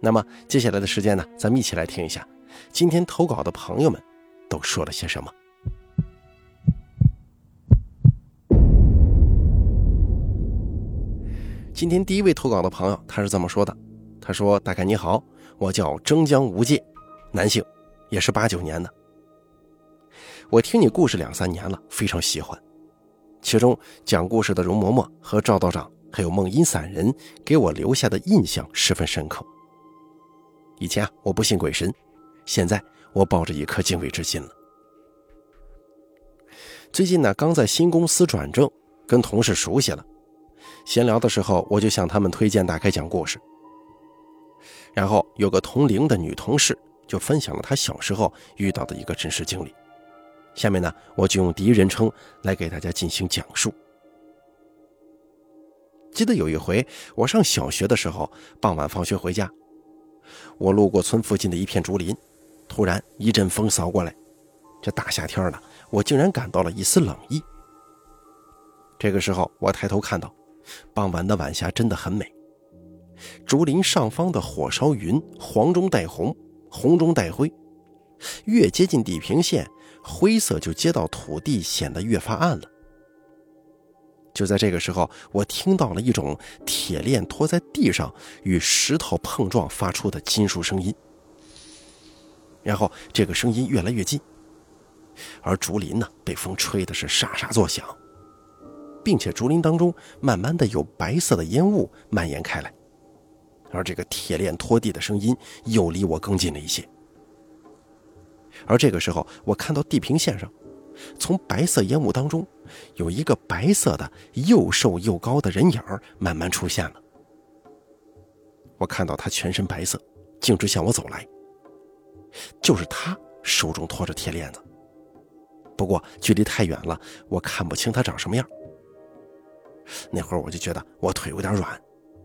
那么接下来的时间呢，咱们一起来听一下今天投稿的朋友们都说了些什么。今天第一位投稿的朋友他是这么说的：“他说，大概你好，我叫征江无界，男性，也是八九年的。我听你故事两三年了，非常喜欢，其中讲故事的容嬷嬷和赵道长。”还有梦音散人给我留下的印象十分深刻。以前啊，我不信鬼神，现在我抱着一颗敬畏之心了。最近呢，刚在新公司转正，跟同事熟悉了，闲聊的时候我就向他们推荐大开讲故事。然后有个同龄的女同事就分享了她小时候遇到的一个真实经历。下面呢，我就用第一人称来给大家进行讲述。记得有一回，我上小学的时候，傍晚放学回家，我路过村附近的一片竹林，突然一阵风扫过来，这大夏天的，我竟然感到了一丝冷意。这个时候，我抬头看到，傍晚的晚霞真的很美，竹林上方的火烧云黄中带红，红中带灰，越接近地平线，灰色就接到土地，显得越发暗了。就在这个时候，我听到了一种铁链拖在地上与石头碰撞发出的金属声音，然后这个声音越来越近，而竹林呢被风吹的是沙沙作响，并且竹林当中慢慢的有白色的烟雾蔓延开来，而这个铁链拖地的声音又离我更近了一些，而这个时候我看到地平线上。从白色烟雾当中，有一个白色的又瘦又高的人影慢慢出现了。我看到他全身白色，径直向我走来。就是他手中托着铁链子，不过距离太远了，我看不清他长什么样。那会儿我就觉得我腿有点软，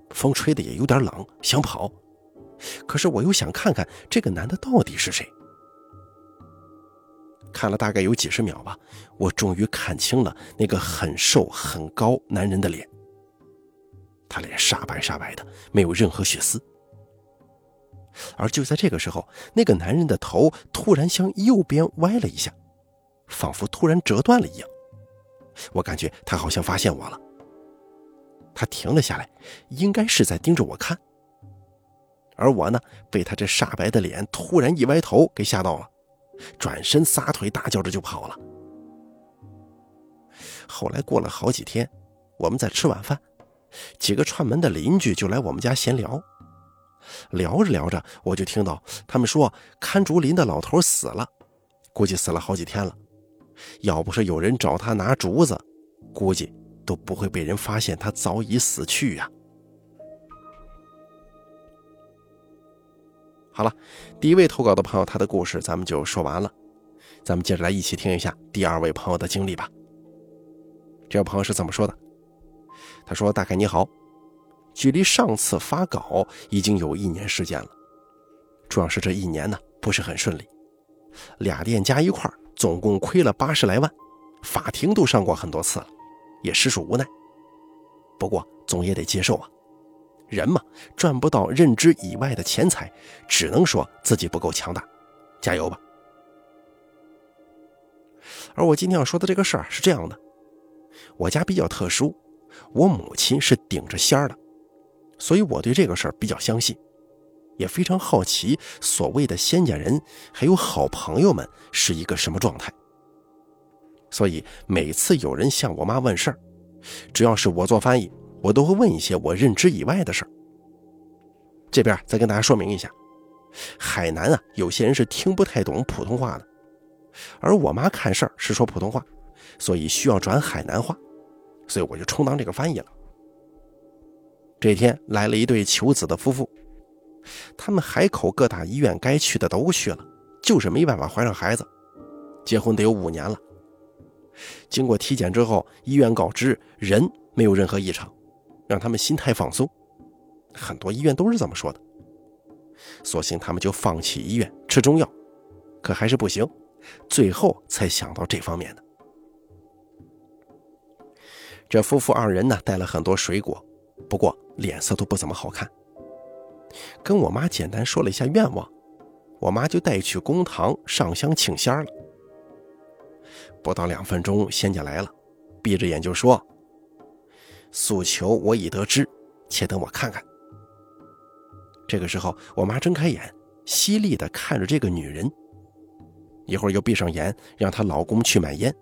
风吹的也有点冷，想跑，可是我又想看看这个男的到底是谁。看了大概有几十秒吧，我终于看清了那个很瘦很高男人的脸。他脸煞白煞白的，没有任何血丝。而就在这个时候，那个男人的头突然向右边歪了一下，仿佛突然折断了一样。我感觉他好像发现我了，他停了下来，应该是在盯着我看。而我呢，被他这煞白的脸突然一歪头给吓到了。转身撒腿大叫着就跑了。后来过了好几天，我们在吃晚饭，几个串门的邻居就来我们家闲聊。聊着聊着，我就听到他们说看竹林的老头死了，估计死了好几天了。要不是有人找他拿竹子，估计都不会被人发现他早已死去呀。好了，第一位投稿的朋友，他的故事咱们就说完了。咱们接着来一起听一下第二位朋友的经历吧。这位朋友是怎么说的？他说：“大概你好，距离上次发稿已经有一年时间了。主要是这一年呢不是很顺利，俩店加一块总共亏了八十来万，法庭都上过很多次了，也实属无奈。不过总也得接受啊。”人嘛，赚不到认知以外的钱财，只能说自己不够强大，加油吧。而我今天要说的这个事儿是这样的：我家比较特殊，我母亲是顶着仙儿的，所以我对这个事儿比较相信，也非常好奇所谓的仙家人还有好朋友们是一个什么状态。所以每次有人向我妈问事儿，只要是我做翻译。我都会问一些我认知以外的事儿。这边再跟大家说明一下，海南啊，有些人是听不太懂普通话的，而我妈看事儿是说普通话，所以需要转海南话，所以我就充当这个翻译了。这天来了一对求子的夫妇，他们海口各大医院该去的都去了，就是没办法怀上孩子。结婚得有五年了。经过体检之后，医院告知人没有任何异常，让他们心态放松。很多医院都是这么说的。索性他们就放弃医院吃中药，可还是不行，最后才想到这方面的。这夫妇二人呢，带了很多水果，不过脸色都不怎么好看。跟我妈简单说了一下愿望，我妈就带去公堂上香请仙了。不到两分钟，仙家来了，闭着眼就说：“诉求我已得知，且等我看看。”这个时候，我妈睁开眼，犀利地看着这个女人，一会儿又闭上眼，让她老公去买烟。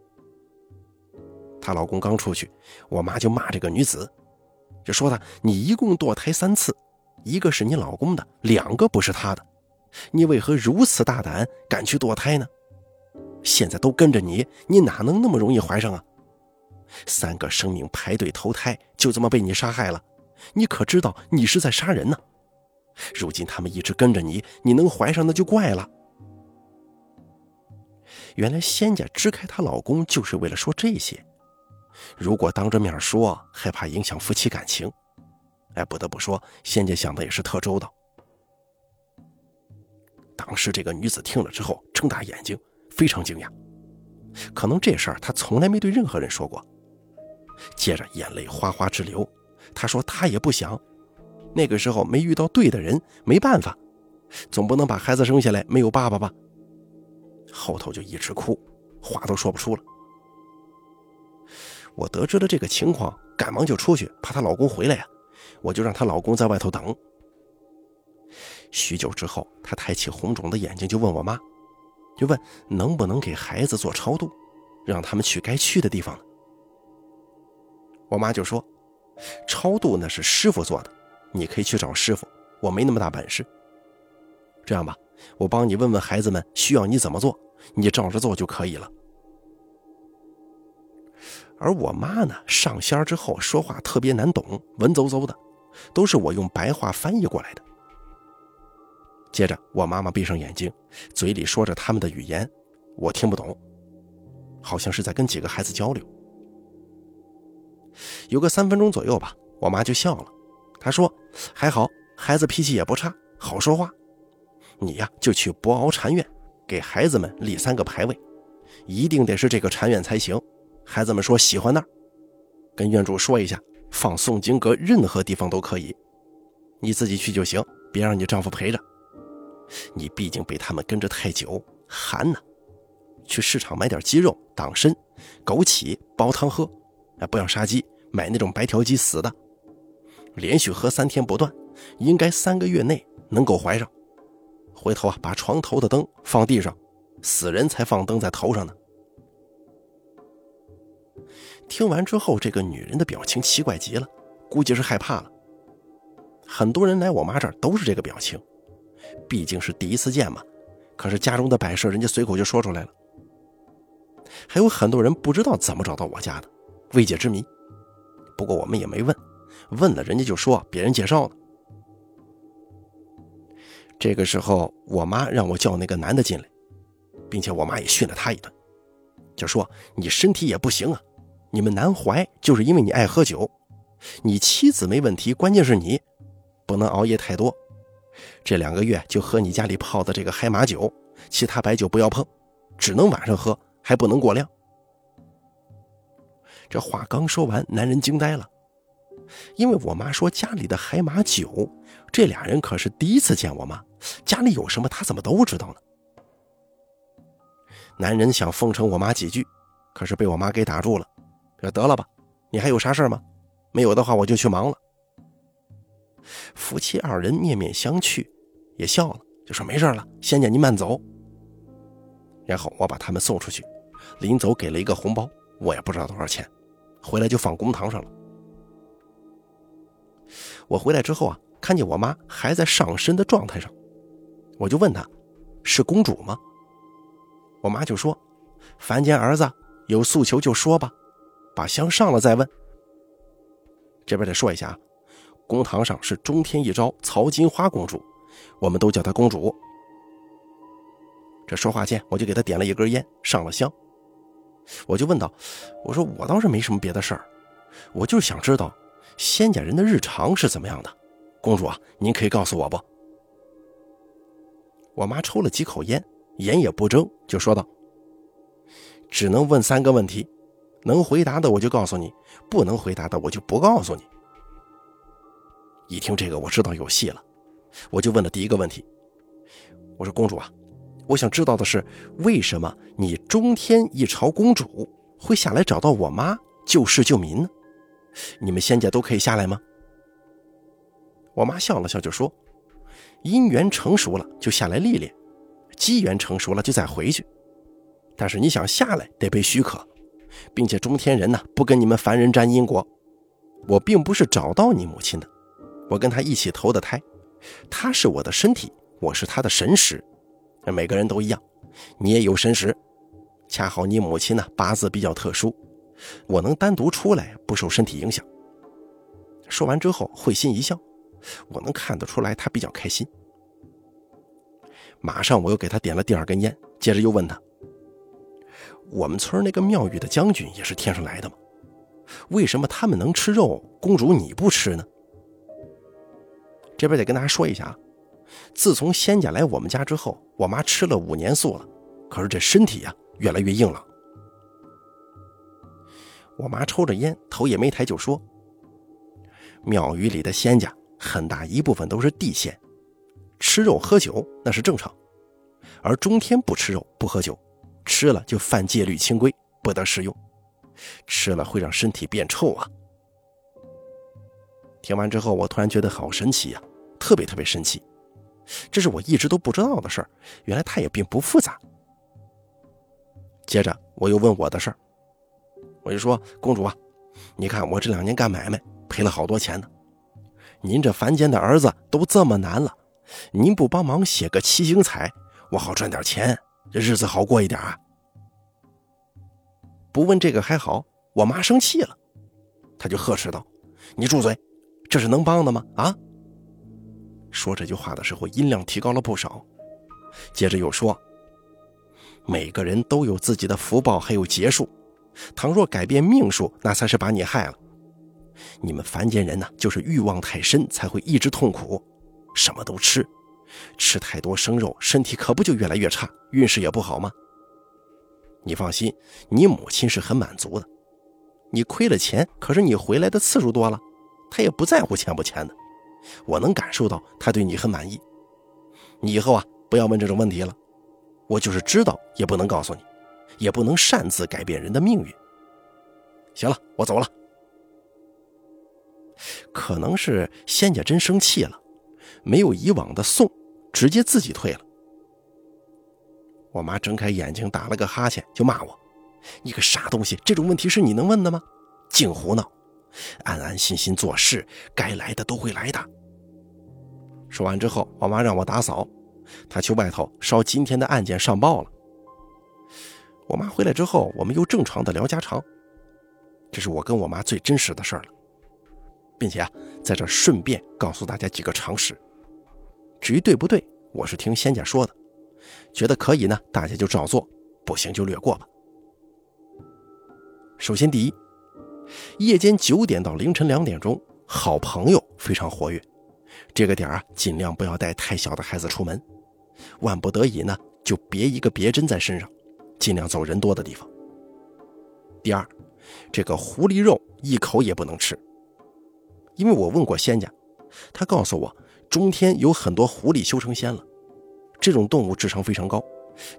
她老公刚出去，我妈就骂这个女子，就说她：“你一共堕胎三次，一个是你老公的，两个不是他的，你为何如此大胆，敢去堕胎呢？现在都跟着你，你哪能那么容易怀上啊？三个生命排队投胎，就这么被你杀害了，你可知道你是在杀人呢？”如今他们一直跟着你，你能怀上那就怪了。原来仙家支开她老公就是为了说这些，如果当着面说，害怕影响夫妻感情。哎，不得不说，仙家想的也是特周到。当时这个女子听了之后，睁大眼睛，非常惊讶，可能这事儿她从来没对任何人说过。接着眼泪哗哗直流，她说她也不想。那个时候没遇到对的人，没办法，总不能把孩子生下来没有爸爸吧？后头就一直哭，话都说不出了。我得知了这个情况，赶忙就出去，怕她老公回来呀，我就让她老公在外头等。许久之后，她抬起红肿的眼睛，就问我妈，就问能不能给孩子做超度，让他们去该去的地方呢？我妈就说，超度那是师傅做的。你可以去找师傅，我没那么大本事。这样吧，我帮你问问孩子们需要你怎么做，你照着做就可以了。而我妈呢，上仙之后说话特别难懂，文绉绉的，都是我用白话翻译过来的。接着，我妈妈闭上眼睛，嘴里说着他们的语言，我听不懂，好像是在跟几个孩子交流。有个三分钟左右吧，我妈就笑了。她说：“还好，孩子脾气也不差，好说话。你呀，就去博鳌禅院，给孩子们立三个牌位，一定得是这个禅院才行。孩子们说喜欢那儿，跟院主说一下，放诵经阁任何地方都可以。你自己去就行，别让你丈夫陪着。你毕竟被他们跟着太久，寒呢。去市场买点鸡肉挡参，枸杞煲汤喝，啊，不要杀鸡，买那种白条鸡死的。”连续喝三天不断，应该三个月内能够怀上。回头啊，把床头的灯放地上，死人才放灯在头上呢。听完之后，这个女人的表情奇怪极了，估计是害怕了。很多人来我妈这儿都是这个表情，毕竟是第一次见嘛。可是家中的摆设，人家随口就说出来了。还有很多人不知道怎么找到我家的，未解之谜。不过我们也没问。问了人家就说别人介绍的。这个时候，我妈让我叫那个男的进来，并且我妈也训了他一顿，就说：“你身体也不行啊，你们难怀就是因为你爱喝酒，你妻子没问题，关键是你不能熬夜太多，这两个月就喝你家里泡的这个海马酒，其他白酒不要碰，只能晚上喝，还不能过量。”这话刚说完，男人惊呆了。因为我妈说家里的海马酒，这俩人可是第一次见我妈，家里有什么他怎么都知道呢？男人想奉承我妈几句，可是被我妈给打住了。说得了吧，你还有啥事吗？没有的话我就去忙了。夫妻二人面面相觑，也笑了，就说没事了，仙家您慢走。然后我把他们送出去，临走给了一个红包，我也不知道多少钱，回来就放公堂上了。我回来之后啊，看见我妈还在上身的状态上，我就问她：“是公主吗？”我妈就说：“凡间儿子有诉求就说吧，把香上了再问。”这边得说一下啊，公堂上是中天一朝曹金花公主，我们都叫她公主。这说话间，我就给她点了一根烟，上了香。我就问道：“我说我倒是没什么别的事儿，我就是想知道仙家人的日常是怎么样的。公主啊，您可以告诉我不？”我妈抽了几口烟，眼也不睁，就说道：“只能问三个问题，能回答的我就告诉你，不能回答的我就不告诉你。”一听这个，我知道有戏了，我就问了第一个问题：“我说公主啊。”我想知道的是，为什么你中天一朝公主会下来找到我妈救世救民呢？你们仙家都可以下来吗？我妈笑了笑就说：“姻缘成熟了就下来历练，机缘成熟了就再回去。但是你想下来得被许可，并且中天人呢不跟你们凡人沾因果。我并不是找到你母亲的，我跟她一起投的胎，她是我的身体，我是她的神识。”每个人都一样，你也有神识，恰好你母亲呢八字比较特殊，我能单独出来，不受身体影响。说完之后，会心一笑，我能看得出来他比较开心。马上我又给他点了第二根烟，接着又问他：“我们村那个庙宇的将军也是天上来的吗？为什么他们能吃肉，公主你不吃呢？”这边得跟大家说一下啊。自从仙家来我们家之后，我妈吃了五年素了，可是这身体呀越来越硬朗。我妈抽着烟，头也没抬就说：“庙宇里的仙家很大一部分都是地仙，吃肉喝酒那是正常，而中天不吃肉不喝酒，吃了就犯戒律清规，不得食用，吃了会让身体变臭啊。”听完之后，我突然觉得好神奇呀，特别特别神奇。这是我一直都不知道的事儿，原来它也并不复杂。接着我又问我的事儿，我就说：“公主啊，你看我这两年干买卖赔了好多钱呢，您这凡间的儿子都这么难了，您不帮忙写个七星彩，我好赚点钱，这日子好过一点啊。”不问这个还好，我妈生气了，她就呵斥道：“你住嘴，这是能帮的吗？啊？”说这句话的时候，音量提高了不少。接着又说：“每个人都有自己的福报，还有劫数。倘若改变命数，那才是把你害了。你们凡间人呢，就是欲望太深，才会一直痛苦，什么都吃，吃太多生肉，身体可不就越来越差，运势也不好吗？你放心，你母亲是很满足的。你亏了钱，可是你回来的次数多了，她也不在乎钱不钱的。”我能感受到他对你很满意，你以后啊不要问这种问题了。我就是知道也不能告诉你，也不能擅自改变人的命运。行了，我走了。可能是仙家真生气了，没有以往的送，直接自己退了。我妈睁开眼睛打了个哈欠，就骂我：“你个傻东西，这种问题是你能问的吗？净胡闹！”安安心心做事，该来的都会来的。说完之后，我妈让我打扫，她去外头烧今天的案件上报了。我妈回来之后，我们又正常的聊家常。这是我跟我妈最真实的事儿了，并且啊，在这顺便告诉大家几个常识。至于对不对，我是听仙家说的，觉得可以呢，大家就照做；不行就略过吧。首先，第一。夜间九点到凌晨两点钟，好朋友非常活跃。这个点啊，尽量不要带太小的孩子出门。万不得已呢，就别一个别针在身上，尽量走人多的地方。第二，这个狐狸肉一口也不能吃，因为我问过仙家，他告诉我，中天有很多狐狸修成仙了。这种动物智商非常高，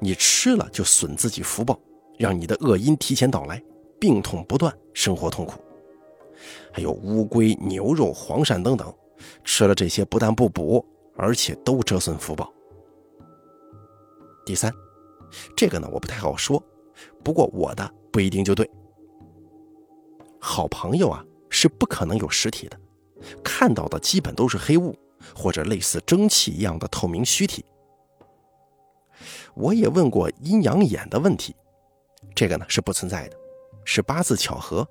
你吃了就损自己福报，让你的恶因提前到来。病痛不断，生活痛苦，还有乌龟、牛肉、黄鳝等等，吃了这些不但不补，而且都折损福报。第三，这个呢我不太好说，不过我的不一定就对。好朋友啊是不可能有实体的，看到的基本都是黑雾或者类似蒸汽一样的透明虚体。我也问过阴阳眼的问题，这个呢是不存在的。是八字巧合，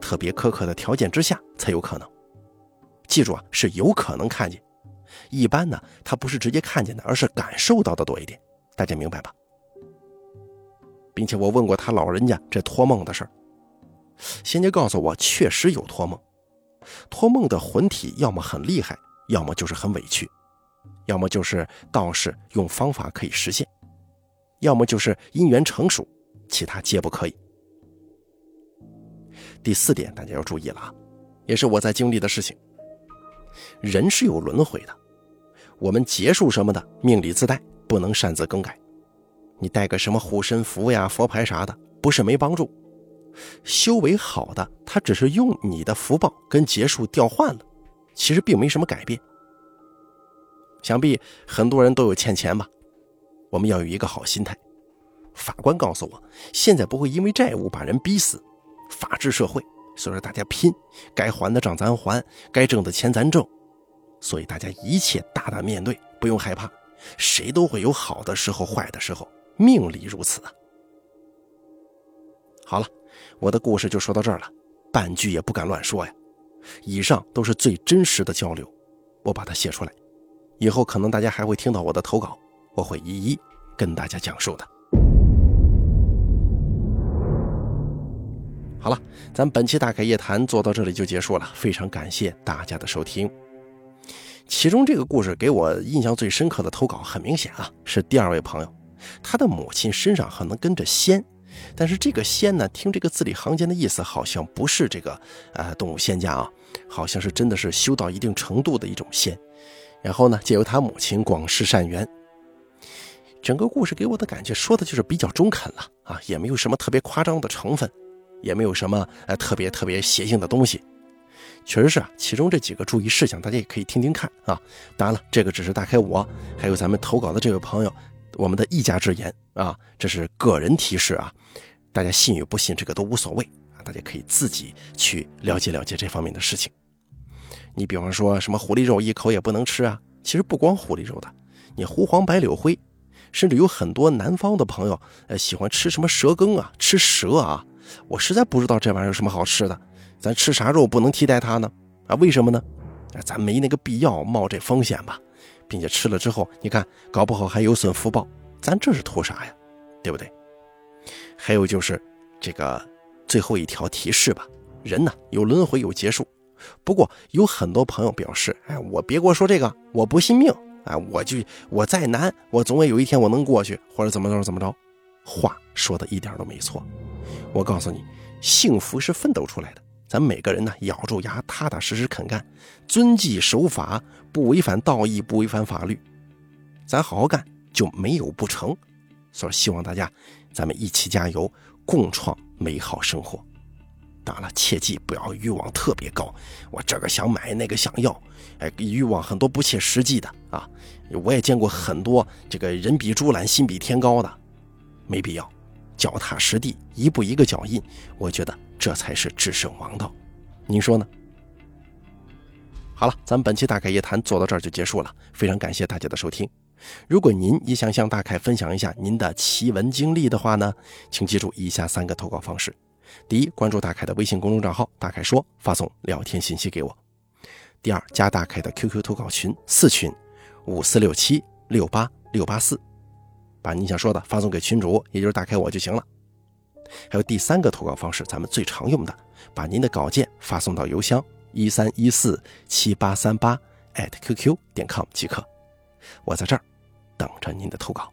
特别苛刻的条件之下才有可能。记住啊，是有可能看见，一般呢，他不是直接看见的，而是感受到的多一点。大家明白吧？并且我问过他老人家这托梦的事儿，仙家告诉我确实有托梦。托梦的魂体要么很厉害，要么就是很委屈，要么就是道士用方法可以实现，要么就是因缘成熟，其他皆不可以。第四点，大家要注意了啊，也是我在经历的事情。人是有轮回的，我们结束什么的，命里自带，不能擅自更改。你带个什么护身符呀、佛牌啥的，不是没帮助。修为好的，他只是用你的福报跟结束调换了，其实并没什么改变。想必很多人都有欠钱吧？我们要有一个好心态。法官告诉我，现在不会因为债务把人逼死，法治社会，所以说大家拼，该还的账咱还，该挣的钱咱挣。所以大家一切大胆面对，不用害怕，谁都会有好的时候，坏的时候，命里如此啊。好了。我的故事就说到这儿了，半句也不敢乱说呀。以上都是最真实的交流，我把它写出来，以后可能大家还会听到我的投稿，我会一一跟大家讲述的。好了，咱本期大开夜谈做到这里就结束了，非常感谢大家的收听。其中这个故事给我印象最深刻的投稿，很明显啊，是第二位朋友，他的母亲身上可能跟着仙。但是这个仙呢，听这个字里行间的意思，好像不是这个呃动物仙家啊，好像是真的是修到一定程度的一种仙。然后呢，借由他母亲广施善缘，整个故事给我的感觉说的就是比较中肯了啊，也没有什么特别夸张的成分，也没有什么呃特别特别邪性的东西。确实是啊，其中这几个注意事项，大家也可以听听看啊。当然了，这个只是大概我还有咱们投稿的这位朋友。我们的一家之言啊，这是个人提示啊，大家信与不信这个都无所谓啊，大家可以自己去了解了解这方面的事情。你比方说什么狐狸肉一口也不能吃啊，其实不光狐狸肉的，你狐黄白柳灰，甚至有很多南方的朋友呃喜欢吃什么蛇羹啊，吃蛇啊，我实在不知道这玩意儿有什么好吃的，咱吃啥肉不能替代它呢？啊，为什么呢？咱没那个必要冒这风险吧。并且吃了之后，你看，搞不好还有损福报，咱这是图啥呀？对不对？还有就是这个最后一条提示吧，人呢有轮回有结束，不过有很多朋友表示，哎，我别给我说这个，我不信命，哎，我就我再难，我总有一天我能过去，或者怎么着怎么着。话说的一点都没错，我告诉你，幸福是奋斗出来的。咱每个人呢，咬住牙，踏踏实实肯干，遵纪守法，不违反道义，不违反法律，咱好好干就没有不成。所以希望大家，咱们一起加油，共创美好生活。当然了，切记不要欲望特别高，我这个想买，那个想要，哎，欲望很多不切实际的啊。我也见过很多这个人比猪懒，心比天高的，没必要。脚踏实地，一步一个脚印，我觉得这才是制胜王道。您说呢？好了，咱们本期大凯夜谈做到这儿就结束了，非常感谢大家的收听。如果您也想向大凯分享一下您的奇闻经历的话呢，请记住以下三个投稿方式：第一，关注大凯的微信公众账号“大凯说”，发送聊天信息给我；第二，加大凯的 QQ 投稿群四群五四六七六八六八四。把你想说的发送给群主，也就是打开我就行了。还有第三个投稿方式，咱们最常用的，把您的稿件发送到邮箱一三一四七八三八 @QQ 点 com 即可。我在这儿等着您的投稿。